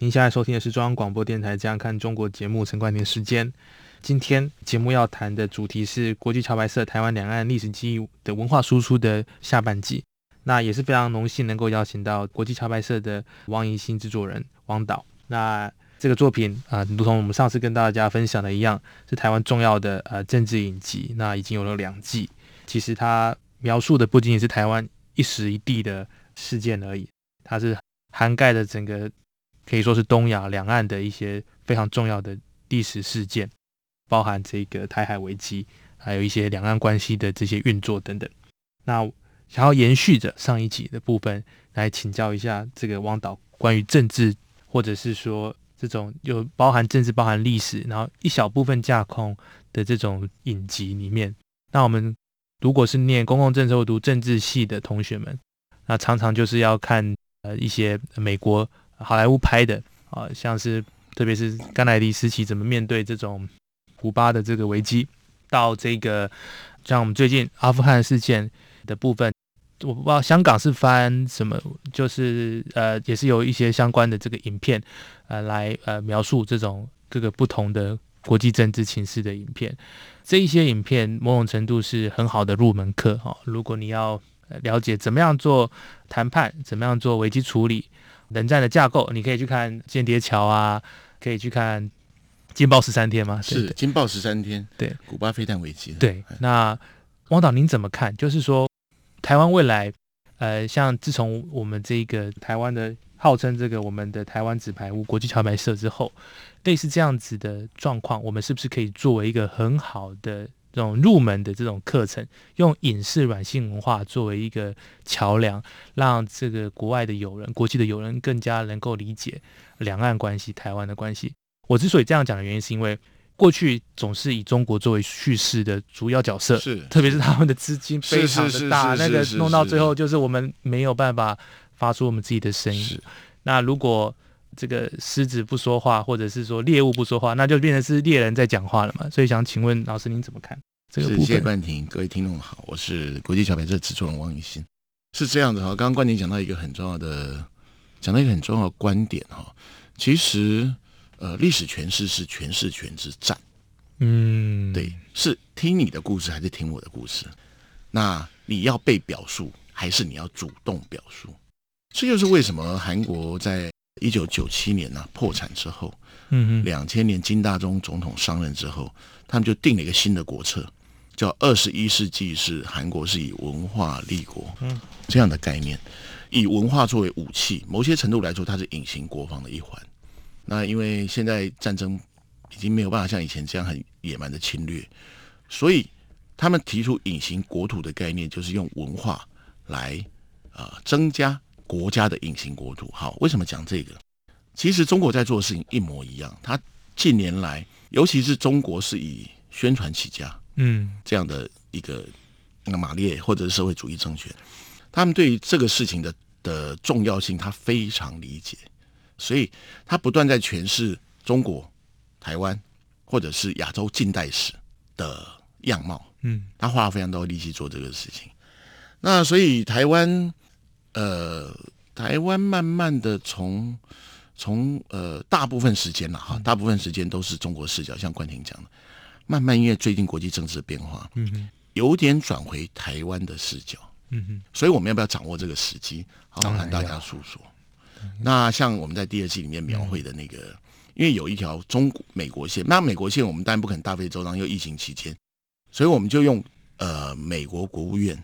您现在收听的是中央广播电台《这样看中国》节目，陈冠廷时间。今天节目要谈的主题是国际桥牌社台湾两岸历史记忆的文化输出的下半季。那也是非常荣幸能够邀请到国际桥牌社的王怡新制作人王导。那这个作品啊，如同我们上次跟大家分享的一样，是台湾重要的呃政治影集。那已经有了两季。其实它描述的不仅仅是台湾一时一地的事件而已，它是涵盖的整个可以说是东亚两岸的一些非常重要的历史事件。包含这个台海危机，还有一些两岸关系的这些运作等等。那想要延续着上一集的部分，来请教一下这个汪导关于政治，或者是说这种有包含政治、包含历史，然后一小部分架空的这种影集里面。那我们如果是念公共政策或读政治系的同学们，那常常就是要看呃一些美国好莱坞拍的啊，像是特别是甘乃迪时期怎么面对这种。古巴的这个危机，到这个像我们最近阿富汗事件的部分，我不知道香港是翻什么，就是呃，也是有一些相关的这个影片，呃，来呃描述这种各个不同的国际政治情势的影片。这一些影片某种程度是很好的入门课哈。如果你要了解怎么样做谈判，怎么样做危机处理，冷战的架构，你可以去看《间谍桥》啊，可以去看。金爆十三天吗？是金爆十三天。对，古巴飞弹危机。对，那汪导您怎么看？就是说，台湾未来，呃，像自从我们这个台湾的号称这个我们的台湾纸牌屋国际桥牌社之后，类似这样子的状况，我们是不是可以作为一个很好的这种入门的这种课程，用影视软性文化作为一个桥梁，让这个国外的友人、国际的友人更加能够理解两岸关系、台湾的关系？我之所以这样讲的原因，是因为过去总是以中国作为叙事的主要角色，是特别是他们的资金非常的大，那个弄到最后就是我们没有办法发出我们自己的声音。那如果这个狮子不说话，或者是说猎物不说话，那就变成是猎人在讲话了嘛？所以想请问老师您怎么看这个部分？谢谢冠廷，各位听众好，我是国际小白社制作人王雨欣。是这样的哈，刚刚冠廷讲到一个很重要的，讲到一个很重要的观点哈，其实。呃，历史诠释是诠释权之战，嗯，对，是听你的故事还是听我的故事？那你要被表述还是你要主动表述？这就是为什么韩国在一九九七年呢破产之后，嗯嗯，两千年金大中总统上任之后，他们就定了一个新的国策，叫二十一世纪是韩国是以文化立国，嗯，这样的概念，以文化作为武器，某些程度来说，它是隐形国防的一环。那因为现在战争已经没有办法像以前这样很野蛮的侵略，所以他们提出隐形国土的概念，就是用文化来啊增加国家的隐形国土。好，为什么讲这个？其实中国在做的事情一模一样。他近年来，尤其是中国是以宣传起家，嗯，这样的一个那个马列或者是社会主义政权，他们对于这个事情的的重要性，他非常理解。所以，他不断在诠释中国、台湾或者是亚洲近代史的样貌。嗯，他花了非常多力气做这个事情。那所以，台湾，呃，台湾慢慢的从从呃大部分时间了哈，大部分时间都是中国视角，像冠廷讲的，慢慢因为最近国际政治的变化，嗯哼，有点转回台湾的视角。嗯哼，所以我们要不要掌握这个时机，好好跟大家诉说？那像我们在第二季里面描绘的那个，因为有一条中美国线，那美国线我们当然不可能大费周章，又疫情期间，所以我们就用呃美国国务院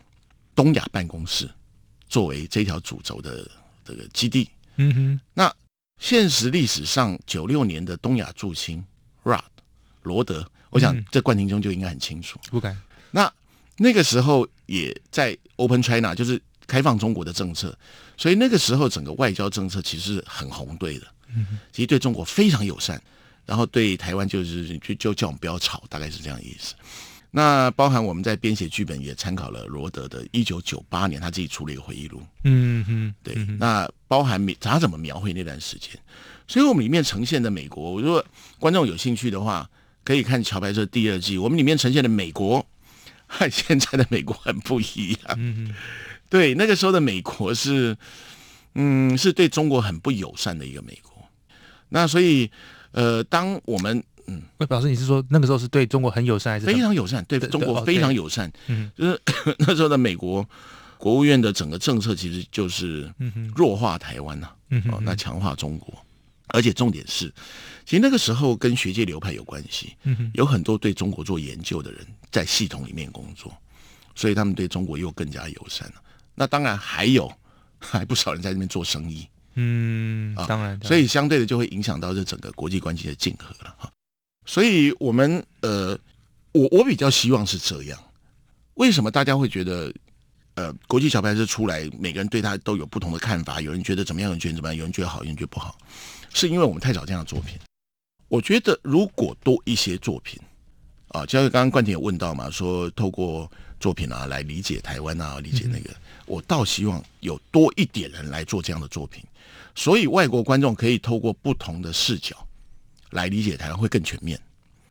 东亚办公室作为这条主轴的这个基地。嗯哼。那现实历史上九六年的东亚驻青 Rod 罗德，我想这冠廷中就应该很清楚。不敢。那那个时候也在 Open China，就是开放中国的政策。所以那个时候，整个外交政策其实是很红对的，其实对中国非常友善。然后对台湾就是就就叫我们不要吵，大概是这样的意思。那包含我们在编写剧本也参考了罗德的一九九八年他自己出了一个回忆录，嗯哼，对，嗯那包含描他怎么描绘那段时间，所以我们里面呈现的美国，如果观众有兴趣的话，可以看《桥牌社》第二季，我们里面呈现的美国和现在的美国很不一样。嗯哼，对，那个时候的美国是，嗯，是对中国很不友善的一个美国。那所以，呃，当我们那表示你是说那个时候是对中国很友善，还是非常友善，对对中国非常友善，嗯就是 那时候的美国国务院的整个政策其实就是弱化台湾呐、嗯哦，那强化中国，而且重点是，其实那个时候跟学界流派有关系，嗯哼有很多对中国做研究的人在系统里面工作，所以他们对中国又更加友善了。那当然还有还不少人在那边做生意，嗯，啊当然，所以相对的就会影响到这整个国际关系的竞合了哈。所以我们呃，我我比较希望是这样。为什么大家会觉得呃，国际小牌社出来，每个人对他都有不同的看法？有人觉得怎么样，有人觉得怎么样，有人觉得好，有人觉得不好，是因为我们太少这样的作品。我觉得如果多一些作品啊，就像刚刚冠廷有问到嘛，说透过作品啊来理解台湾啊，理解那个，我倒希望有多一点人来做这样的作品，所以外国观众可以透过不同的视角来理解台湾会更全面。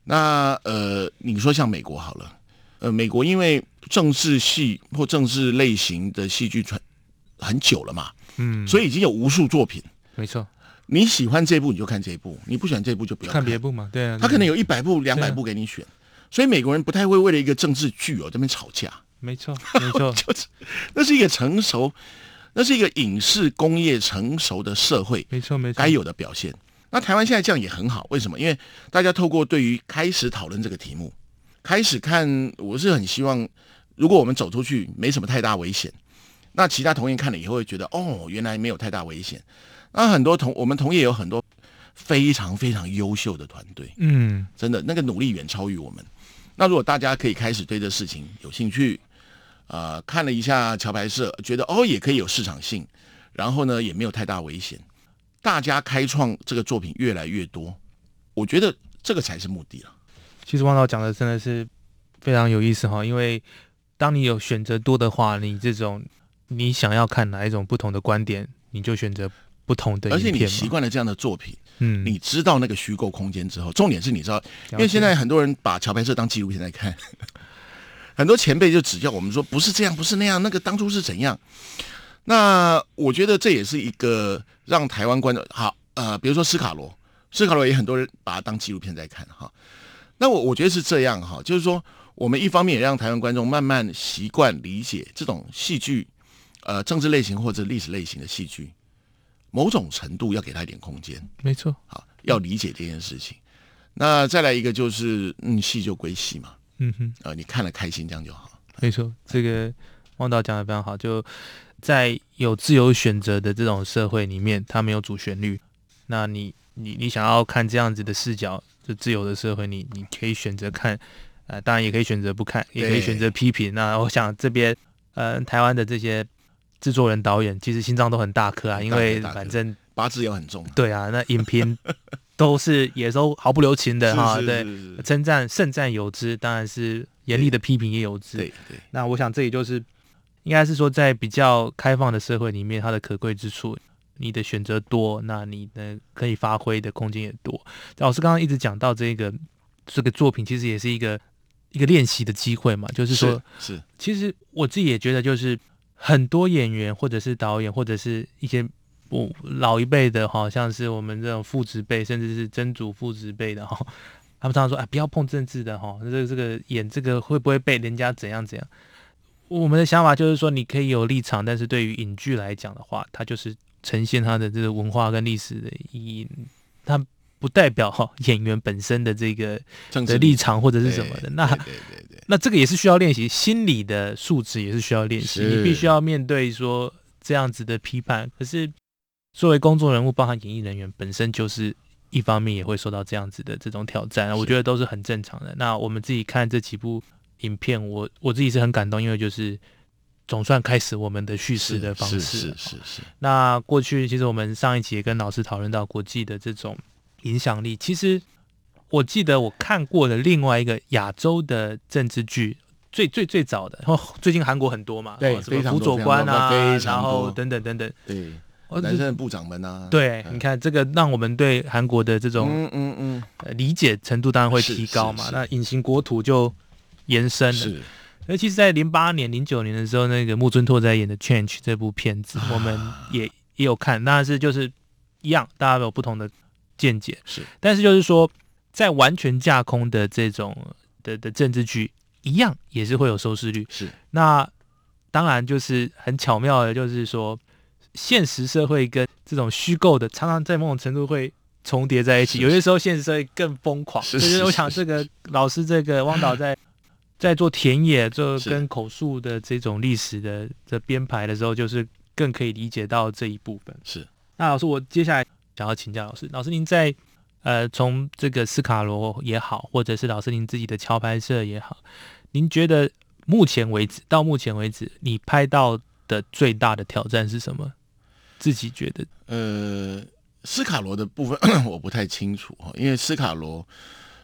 那呃，你说像美国好了，呃，美国因为政治戏或政治类型的戏剧传很久了嘛，嗯，所以已经有无数作品。没错，你喜欢这部你就看这部，你不喜欢这部就不要看。别部嘛，对啊，他可能有有一百部、两百部给你选，所以美国人不太会为了一个政治剧哦这边吵架，没错，没错，就是那是一个成熟，那是一个影视工业成熟的社会没错，没错，该有的表现。那台湾现在这样也很好，为什么？因为大家透过对于开始讨论这个题目，开始看，我是很希望，如果我们走出去没什么太大危险，那其他同业看了以后会觉得，哦，原来没有太大危险。那很多同我们同业有很多非常非常优秀的团队，嗯，真的那个努力远超于我们。那如果大家可以开始对这事情有兴趣，呃，看了一下桥牌社，觉得哦也可以有市场性，然后呢也没有太大危险，大家开创这个作品越来越多，我觉得这个才是目的了。其实汪导讲的真的是非常有意思哈，因为当你有选择多的话，你这种你想要看哪一种不同的观点，你就选择不同的而且你。习惯了这样的作品，嗯，你知道那个虚构空间之后，重点是你知道，因为现在很多人把桥牌社当纪录片在看，很多前辈就指教我们说不是这样，不是那样，那个当初是怎样。那我觉得这也是一个让台湾观众好呃，比如说斯卡罗，斯卡罗也很多人把它当纪录片在看哈。那我我觉得是这样哈，就是说我们一方面也让台湾观众慢慢习惯理解这种戏剧，呃，政治类型或者历史类型的戏剧，某种程度要给他一点空间。没错，好，要理解这件事情。那再来一个就是，嗯，戏就归戏嘛，嗯哼。呃，你看了开心这样就好。没错，这个汪导讲的非常好。就在有自由选择的这种社会里面，它没有主旋律。那你你你想要看这样子的视角，就自由的社会，你你可以选择看，呃，当然也可以选择不看，也可以选择批评。那我想这边，呃，台湾的这些制作人、导演，其实心脏都很大颗啊，因为反正八字又很重，对啊，那影评都是也都毫不留情的哈，对，称赞盛赞有之，当然是严厉的批评也有之。对对，那我想这也就是应该是说，在比较开放的社会里面，它的可贵之处，你的选择多，那你的可以发挥的空间也多。老师刚刚一直讲到这个这个作品，其实也是一个一个练习的机会嘛，就是说，是是其实我自己也觉得，就是很多演员或者是导演或者是一些我老一辈的，好像是我们这种父职辈，甚至是曾祖父职辈的哈，他们常常说，哎，不要碰政治的哈，这个这个演这个会不会被人家怎样怎样？我们的想法就是说，你可以有立场，但是对于影剧来讲的话，它就是呈现它的这个文化跟历史的意义，它不代表哈演员本身的这个的立场或者是什么的。那对对对对，那这个也是需要练习，心理的素质也是需要练习。你必须要面对说这样子的批判。可是作为公众人物，包含演艺人员本身就是一方面也会受到这样子的这种挑战，我觉得都是很正常的。那我们自己看这几部影片，我我自己是很感动，因为就是总算开始我们的叙事的方式是了是是。是，那过去其实我们上一集也跟老师讨论到国际的这种影响力，其实我记得我看过的另外一个亚洲的政治剧，最最最早的，最近韩国很多嘛，对哦什么辅佐官啊，然后等等等等，对，哦男生的部长们啊，对，嗯。你看这个让我们对韩国的这种、嗯嗯嗯，呃理解程度当然会提高嘛。那隐形国土就延伸的。是尤其实在零八年、零九年的时候，那个木村拓哉演的《Change》这部片子，啊我们也也有看，但是就是一样，大家有不同的见解。是，但是就是说，在完全架空的这种的的政治剧，一样也是会有收视率。是那当然就是很巧妙的，就是说现实社会跟这种虚构的，常常在某种程度会重叠在一起。是有些时候现实社会更疯狂，是就是我想这个老师这个汪导在在做田野、做跟口述的这种历史的的编排的时候，就是更可以理解到这一部分。是，那老师，我接下来想要请教老师，老师您在呃从这个斯卡罗也好，或者是老师您自己的桥拍摄也好，您觉得目前为止到目前为止，你拍到的最大的挑战是什么？自己觉得呃，斯卡罗的部分 我不太清楚哈，因为斯卡罗，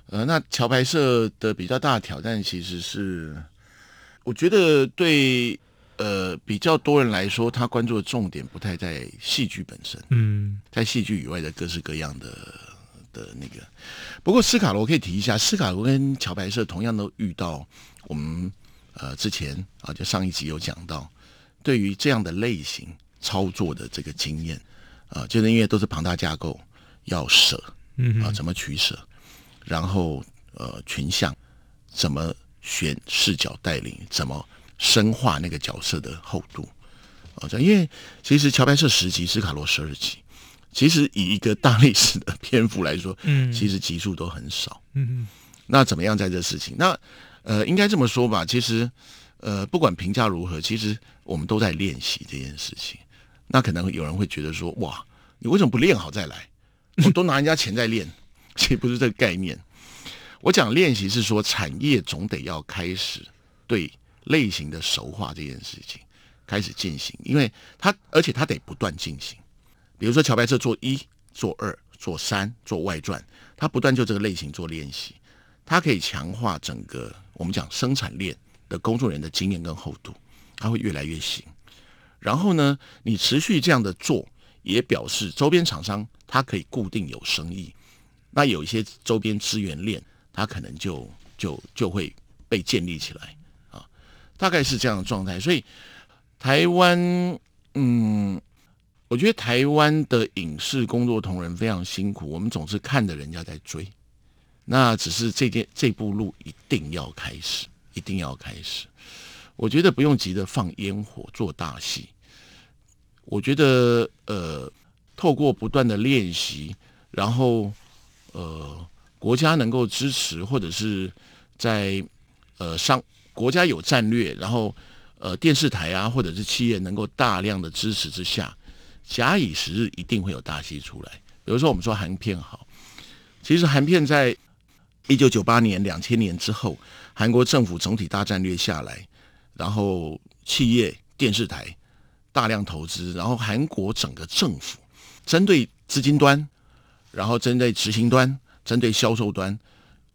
呃，那桥牌社的比较大的挑战其实是，我觉得对呃比较多人来说，他关注的重点不太在戏剧本身，嗯在戏剧以外的各式各样的的那个。不过斯卡罗可以提一下，斯卡罗跟桥牌社同样都遇到我们呃之前啊，就上一集有讲到，对于这样的类型操作的这个经验啊，就是因为都是庞大架构，要舍啊，嗯啊怎么取舍，然后呃群像怎么选视角带领，怎么深化那个角色的厚度啊，这样因为其实乔白社十集，斯卡罗十二集，其实以一个大历史的篇幅来说，嗯其实集数都很少。嗯那怎么样在这事情？那呃，应该这么说吧，其实呃，不管评价如何，其实我们都在练习这件事情。那可能有人会觉得说，哇，你为什么不练好再来？我都拿人家钱在练，其实不是这个概念。我讲练习是说，产业总得要开始对类型的熟化这件事情开始进行，因为它而且它得不断进行。比如说桥牌社做一、做二、做三、做外传，它不断就这个类型做练习，它可以强化整个我们讲生产链的工作人员的经验跟厚度，它会越来越行。然后呢，你持续这样的做，也表示周边厂商它可以固定有生意，那有一些周边资源链，它可能就就就会被建立起来啊，大概是这样的状态。所以台湾，嗯，我觉得台湾的影视工作同仁非常辛苦，我们总是看着人家在追，那只是这件这步路一定要开始，一定要开始。我觉得不用急着放烟火做大戏，我觉得呃，透过不断的练习，然后呃，国家能够支持，或者是在呃上国家有战略，然后呃电视台啊或者是企业能够大量的支持之下，假以时日，一定会有大戏出来。比如说我们说韩片好，其实韩片在一九九八年、两千年之后，韩国政府总体大战略下来，然后企业、电视台大量投资，然后韩国整个政府针对资金端，然后针对执行端、针对销售端，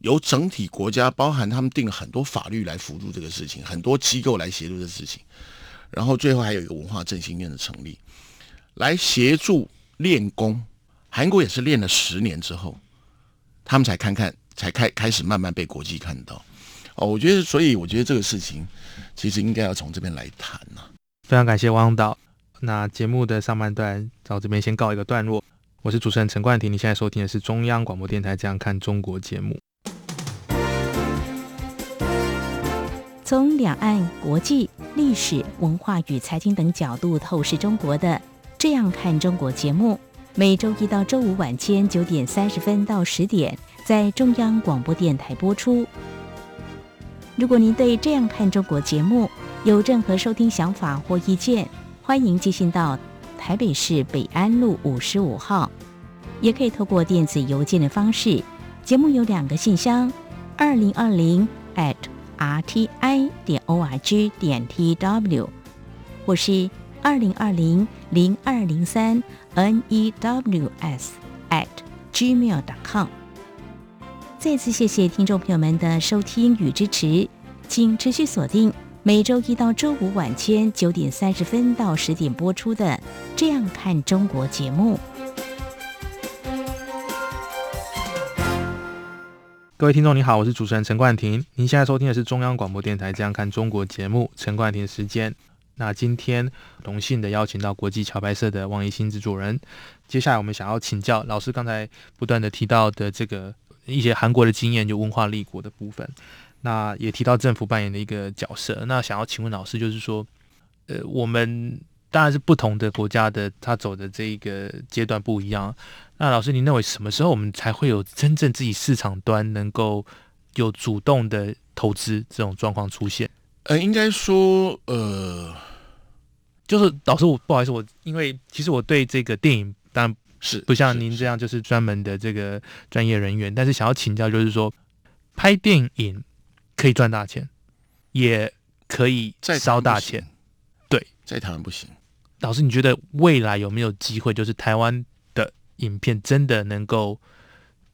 由整体国家包含他们定了很多法律来辅助这个事情，很多机构来协助这个事情，然后最后还有一个文化振兴院的成立，来协助练功。韩国也是练了十年之后，他们才看看，才开开始慢慢被国际看到。哦，我觉得，所以我觉得这个事情其实应该要从这边来谈呐、非常感谢汪导。那节目的上半段到这边先告一个段落。我是主持人陈冠廷，你现在收听的是中央广播电台《这样看中国》节目。从两岸、国际、历史文化与财经等角度透视中国的《这样看中国》节目，每周一到周五晚间九点三十分到十点在中央广播电台播出。如果您对《这样看中国》节目有任何收听想法或意见，欢迎寄信到台北市北安路五十五号，也可以透过电子邮件的方式。节目有两个信箱：二零二零 at r t i 点 o r g 点 t w，或是二零二零零二零三 n e w s at gmail.com。再次谢谢听众朋友们的收听与支持，请持续锁定每周一到周五晚间九点三十分到十点播出的《这样看中国》节目。各位听众，你好，我是主持人陈冠廷。您现在收听的是中央广播电台《这样看中国》节目，陈冠廷时间。那今天荣幸的邀请到国际桥牌社的王一新制作人。接下来我们想要请教老师，刚才不断的提到的这个。一些韩国的经验，就文化立国的部分，那也提到政府扮演的一个角色。那想要请问老师，就是说，呃，我们当然是不同的国家的，他走的这一个阶段不一样。那老师，您认为什么时候我们才会有真正自己市场端能够有主动的投资这种状况出现？呃，应该说，呃，就是老师，我不好意思，我因为其实我对这个电影当然。是不像您这样就是专门的这个专业人员，但是想要请教，就是说拍电影可以赚大钱，也可以烧大钱。对，在台湾不行。老师，你觉得未来有没有机会，就是台湾的影片真的能够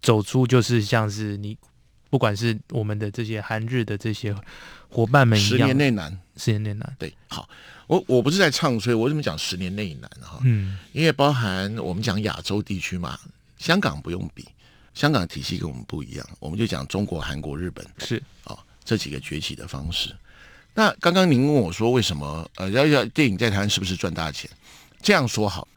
走出，就是像是你不管是我们的这些韩日的这些伙伴们一样，十年内难，十年内难。对，好。我我不是在唱衰，我为什么讲十年内难哈？嗯，因为包含我们讲亚洲地区嘛，香港不用比，香港体系跟我们不一样，我们就讲中国、韩国、日本是啊这几个崛起的方式。那刚刚您问我说，为什么呃要要电影在台湾是不是赚大钱？这样说好，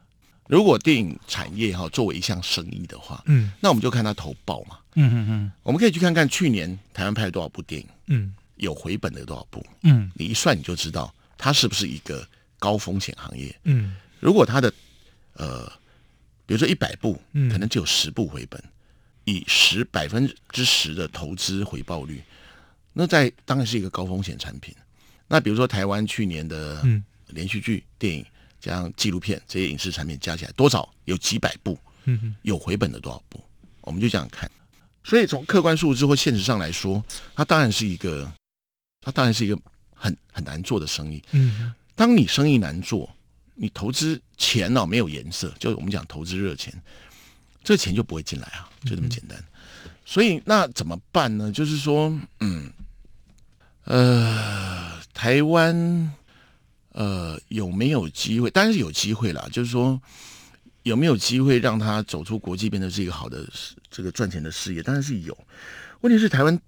如果电影产业哈作为一项生意的话，嗯，那我们就看它投报嘛，嗯嗯嗯，我们可以去看看去年台湾拍了多少部电影，嗯，有回本的多少部，嗯，你一算你就知道。它是不是一个高风险行业？嗯，如果它的呃，比如说一百部，可能只有十部回本，以十百分之十的投资回报率，那在当然是一个高风险产品。那比如说台湾去年的连续剧、电影加上纪录片这些影视产品加起来多少？有几百部，嗯有回本的多少部？我们就这样看。所以从客观数字或现实上来说，它当然是一个，它当然是一个。很很难做的生意。嗯，当你生意难做，你投资钱呢没有颜色，就我们讲投资热钱，这钱就不会进来啊，就这么简单。所以那怎么办呢？就是说，嗯，呃，台湾呃有没有机会？当然是有机会啦。就是说，有没有机会让他走出国际，变成是一个好的这个赚钱的事业？当然是有。问题是台湾。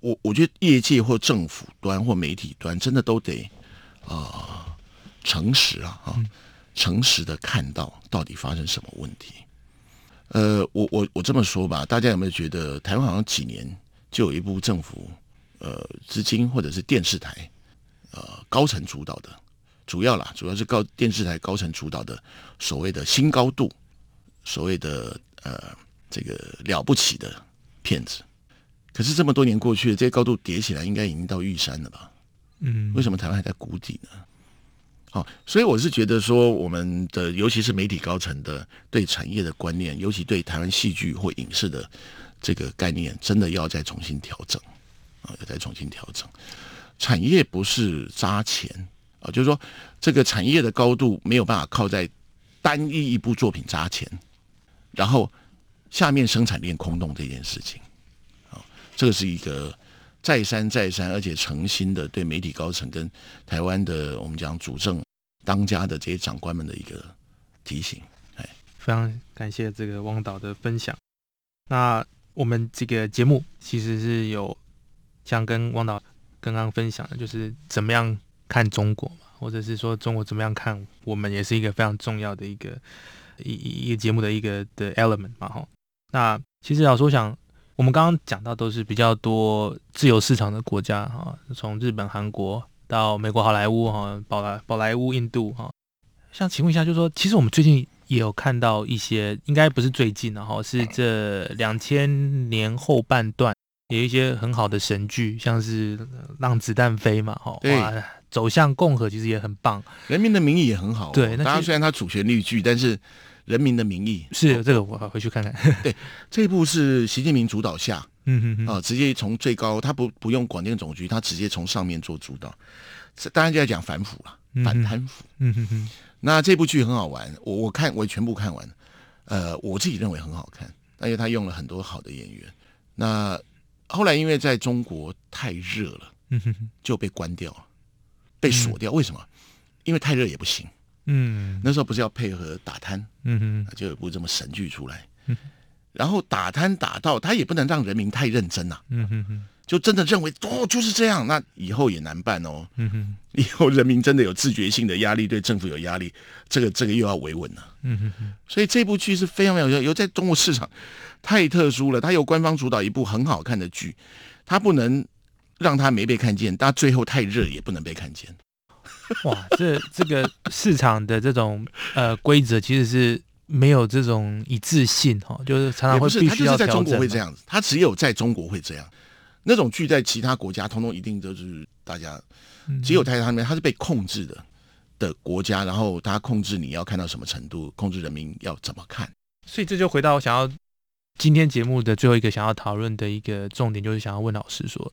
我我觉得业界或政府端或媒体端真的都得啊诚实啊啊诚实的看到到底发生什么问题。呃，我我我这么说吧，大家有没有觉得台湾好像几年就有一部政府呃资金或者是电视台呃高层主导的，主要啦主要是高电视台高层主导的所谓的新高度，所谓的呃这个了不起的骗子。可是这么多年过去了，这些高度叠起来，应该已经到玉山了吧？嗯，为什么台湾还在谷底呢？好，所以我是觉得说，我们的尤其是媒体高层的对产业的观念，尤其对台湾戏剧或影视的这个概念，真的要再重新调整啊，要再重新调整。产业不是扎钱啊，就是说这个产业的高度没有办法靠在单一一部作品扎钱，然后下面生产链空洞这件事情。啊这个是一个再三再三，而且诚心的对媒体高层跟台湾的我们讲主政当家的这些长官们的一个提醒。哎，非常感谢这个汪导的分享。那我们这个节目其实是有像跟汪导刚刚分享的，就是怎么样看中国嘛，或者是说中国怎么样看我们，也是一个非常重要的一个一一个节目的一个的 element 嘛。哈，那其实老师我想。我们刚刚讲到都是比较多自由市场的国家哈，从日本、韩国到美国好莱坞哈，宝莱宝莱坞、印度哈。想请问一下，就是说，其实我们最近也有看到一些，应该不是最近然后是这两千年后半段有一些很好的神剧，像是《让子弹飞》嘛，哈，哇，走向共和其实也很棒，《人民的名义》也很好，对，那当然虽然它主旋律剧，但是。人民的名义是这个，我回去看看。对，这一部是习近平主导下，嗯嗯啊，直接从最高，他不不用广电总局，他直接从上面做主导。当然就在讲反腐了，反贪腐。嗯哼哼。那这部剧很好玩，我我看我全部看完，呃，我自己认为很好看，因为他用了很多好的演员。那后来因为在中国太热了，嗯哼哼就被关掉了，被锁掉。为什么？因为太热也不行。嗯那时候不是要配合打贪，嗯哼就有部这么神剧出来。嗯然后打贪打到他也不能让人民太认真呐、嗯哼哼就真的认为哦就是这样，那以后也难办哦。嗯哼以后人民真的有自觉性的压力，对政府有压力，这个这个又要维稳了。嗯哼哼所以这部剧是非常非常有有在中国市场太特殊了，它由官方主导一部很好看的剧，它不能让它没被看见，但最后太热也不能被看见。哇，这这个市场的这种呃规则其实是没有这种一致性哈，就是常常会必须要就是在中国。会这样子，它只有在中国会这样。那种剧在其他国家，通通一定都是大家嗯只有在他那边，它是被控制的的国家，然后它控制你要看到什么程度，控制人民要怎么看。所以这就回到我想要今天节目的最后一个想要讨论的一个重点，就是想要问老师说，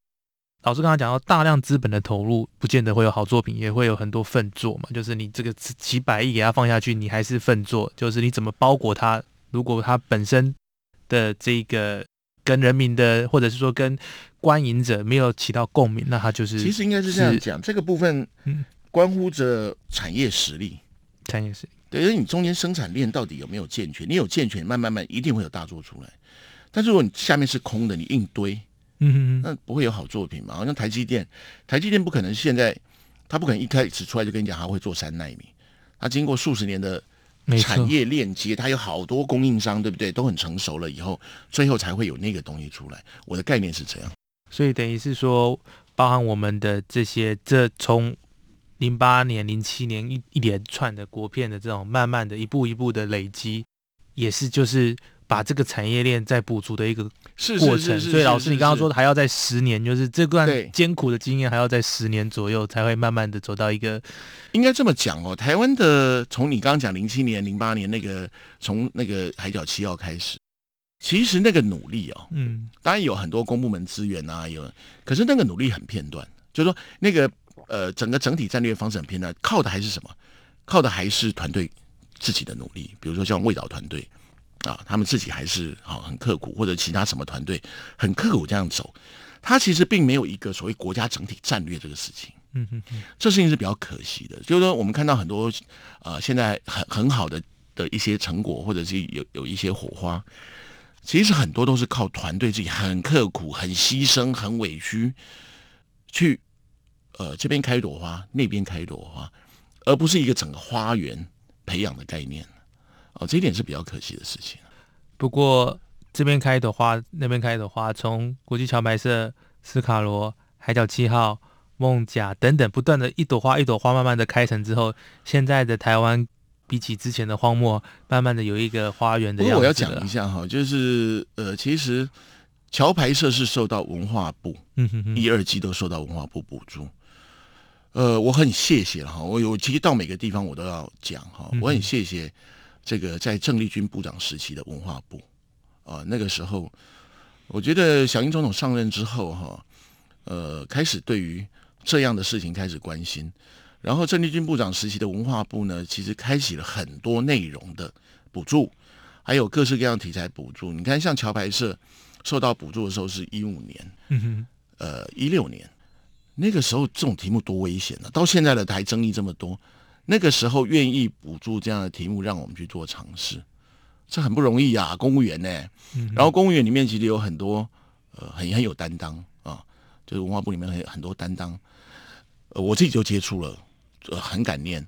老师刚才讲到大量资本的投入，不见得会有好作品，也会有很多粪作嘛。就是你这个几几百亿给它放下去，你还是粪作，就是你怎么包裹它？如果它本身的这个跟人民的，或者是说跟观影者没有起到共鸣，那它就是其实应该是这样是讲，这个部分嗯关乎着产业实力。产业实力对，因为你中间生产链到底有没有健全？你有健全，慢慢慢一定会有大作出来。但是如果你下面是空的，你硬堆，嗯哼哼那不会有好作品嘛？好像台积电，台积电不可能现在，他不可能一开始出来就跟你讲他会做三纳米，他经过数十年的产业链接，它有好多供应商，对不对？都很成熟了以后，最后才会有那个东西出来。我的概念是这样。所以等于是说，包含我们的这些，这从零八年、零七年一一连串的国片的这种慢慢的一步一步的累积，也是就是把这个产业链在补足的一个是过程。所以老师，你刚刚说的还要在十年，就是这段艰苦的经验还要在十年左右才会慢慢的走到一个应该这么讲哦，台湾的从你刚刚讲零七年、零八年那个从那个海角七号开始，其实那个努力哦，嗯当然有很多公部门资源啊，有，可是那个努力很片段，就是说那个呃整个整体战略方式很片段，靠的还是什么？靠的还是团队自己的努力，比如说像味导团队啊，他们自己还是好、很刻苦，或者其他什么团队很刻苦这样走，他其实并没有一个所谓国家整体战略这个事情。嗯哼哼这事情是比较可惜的，就是说我们看到很多呃现在很很好的的一些成果，或者是有有一些火花，其实很多都是靠团队自己很刻苦、很牺牲、很委屈去呃这边开一朵花，那边开一朵花，而不是一个整个花园培养的概念。哦，这一点是比较可惜的事情。不过这边开一朵花，那边开一朵花，从国际桥牌社、斯卡罗、海角七号、梦甲等等，不断的一朵花一朵花慢慢的开成之后，现在的台湾比起之前的荒漠，慢慢的有一个花园的样子不过我要讲一下哈，就是呃，其实桥牌社是受到文化部嗯哼哼，一二季都受到文化部补助。呃，我很谢谢哈，我有其实到每个地方我都要讲哈，我很谢谢这个在郑丽君部长时期的文化部啊、那个时候我觉得小英总统上任之后哈，呃，开始对于这样的事情开始关心，然后郑丽君部长时期的文化部呢，其实开启了很多内容的补助，还有各式各样题材补助。你看，像桥牌社受到补助的时候是一五年。嗯哼，呃一六年，那个时候这种题目多危险呢、到现在的还争议这么多，那个时候愿意补助这样的题目让我们去做尝试，这很不容易啊，公务员呢、嗯然后公务员里面其实有很多呃很很有担当啊，就是文化部里面很很多担当，呃我自己就接触了，呃很感念。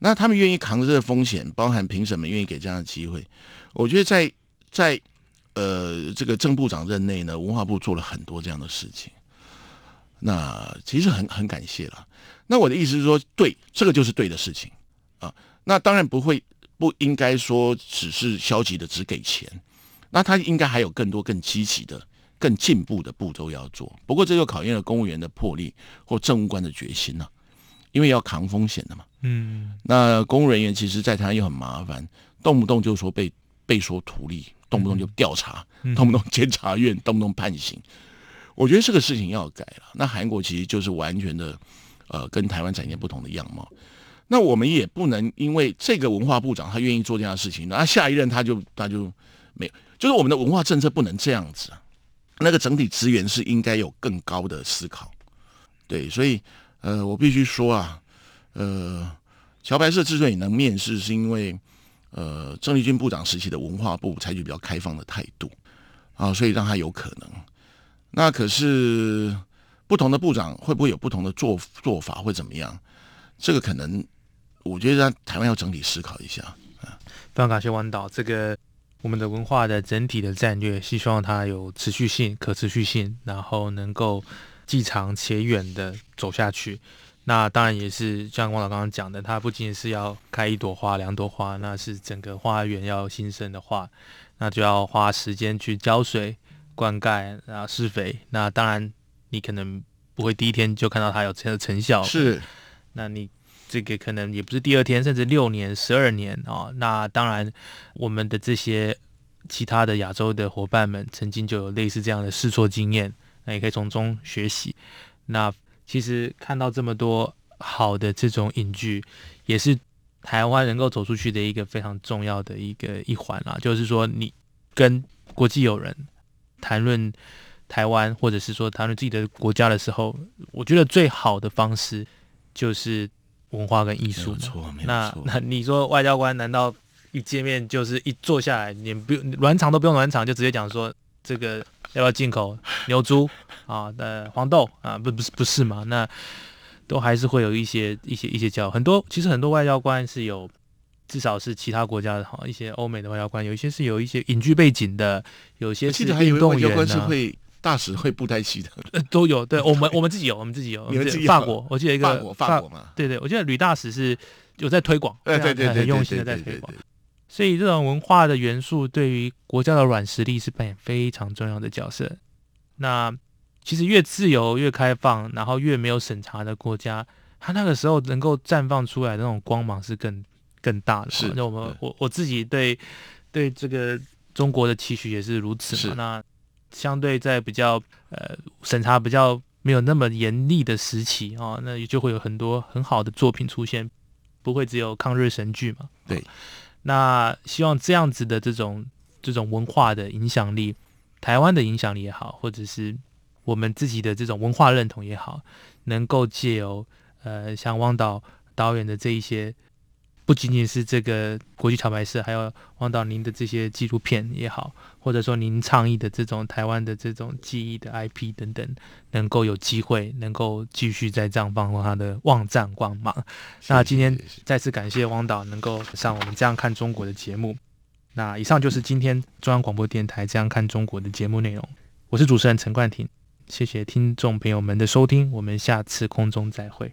那他们愿意扛着这个风险，包含评审们愿意给这样的机会，我觉得在在呃这个郑部长任内呢，文化部做了很多这样的事情。那其实很很感谢了。那我的意思是说，对，这个就是对的事情啊。那当然不会不应该说只是消极的只给钱，那他应该还有更多更积极的、更进步的步骤要做。不过这就考验了公务员的魄力或政务官的决心了、因为要扛风险的嘛。嗯那公务人员其实，在台湾又很麻烦，动不动就说被被说图利，动不动就调查，嗯动不动监察院，动不动判刑。我觉得这个事情要改了。那韩国其实就是完全的，呃，跟台湾展现不同的样貌。那我们也不能因为这个文化部长他愿意做这样的事情，那下一任他就他就没有，就是我们的文化政策不能这样子啊。那个整体资源是应该有更高的思考。对，所以呃，我必须说啊，呃，桥牌社之所以能面试，是因为呃，郑丽君部长时期的文化部采取比较开放的态度啊，所以让他有可能。那可是不同的部长会不会有不同的做做法，会怎么样？这个可能，我觉得台湾要整体思考一下啊。非常感谢王导，这个我们的文化的整体的战略，希望它有持续性、可持续性，然后能够既长且远的走下去。那当然也是像王导刚刚讲的，它不仅仅是要开一朵花、两朵花，那是整个花园要新生的话，那就要花时间去浇水。灌溉啊，施肥，那当然你可能不会第一天就看到它有这样的成效，是，那你这个可能也不是第二天，甚至六年、十二年啊。那当然，我们的这些其他的亚洲的伙伴们，曾经就有类似这样的试错经验，那也可以从中学习。那其实看到这么多好的这种影剧，也是台湾能够走出去的一个非常重要的一个一环啊。就是说，你跟国际友人。谈论台湾，或者是说谈论自己的国家的时候，我觉得最好的方式就是文化跟艺术。那 那你说外交官难道一见面就是一坐下来，你不用暖场都不用暖场，就直接讲说这个要不要进口牛猪 啊呃黄豆啊？不不是不是嘛？那都还是会有一些一些一些交很多。其实很多外交官是有。至少是其他国家的哈，一些欧美的外交官，有一些是有一些隐居背景的，有些是运动员呢。会大使会布袋戏的，都有。对我们我们自己有，我们自己有。法国，我记得一个法国法国嘛。对对，我记得吕大使是有在推广，对对对，很用心的在推广。所以这种文化的元素对于国家的软实力是扮演非常重要的角色。那其实越自由越开放，然后越没有审查的国家，它那个时候能够绽放出来的那种光芒是更。更大的是，那我们我我自己对对这个中国的期许也是如此嘛。那相对在比较呃审查比较没有那么严厉的时期啊，那也就会有很多很好的作品出现，不会只有抗日神剧嘛。对，那希望这样子的这种这种文化的影响力，台湾的影响力也好，或者是我们自己的这种文化认同也好，能够借由呃像汪导导演的这一些。不仅仅是这个国际桥牌社，还有王导您的这些纪录片也好，或者说您倡议的这种台湾的这种记忆的 IP 等等，能够有机会能够继续在这样放光它的旺战光芒。那今天再次感谢汪导能够上我们这样看中国的节目。那以上就是今天中央广播电台这样看中国的节目内容。我是主持人陈冠廷，谢谢听众朋友们的收听，我们下次空中再会。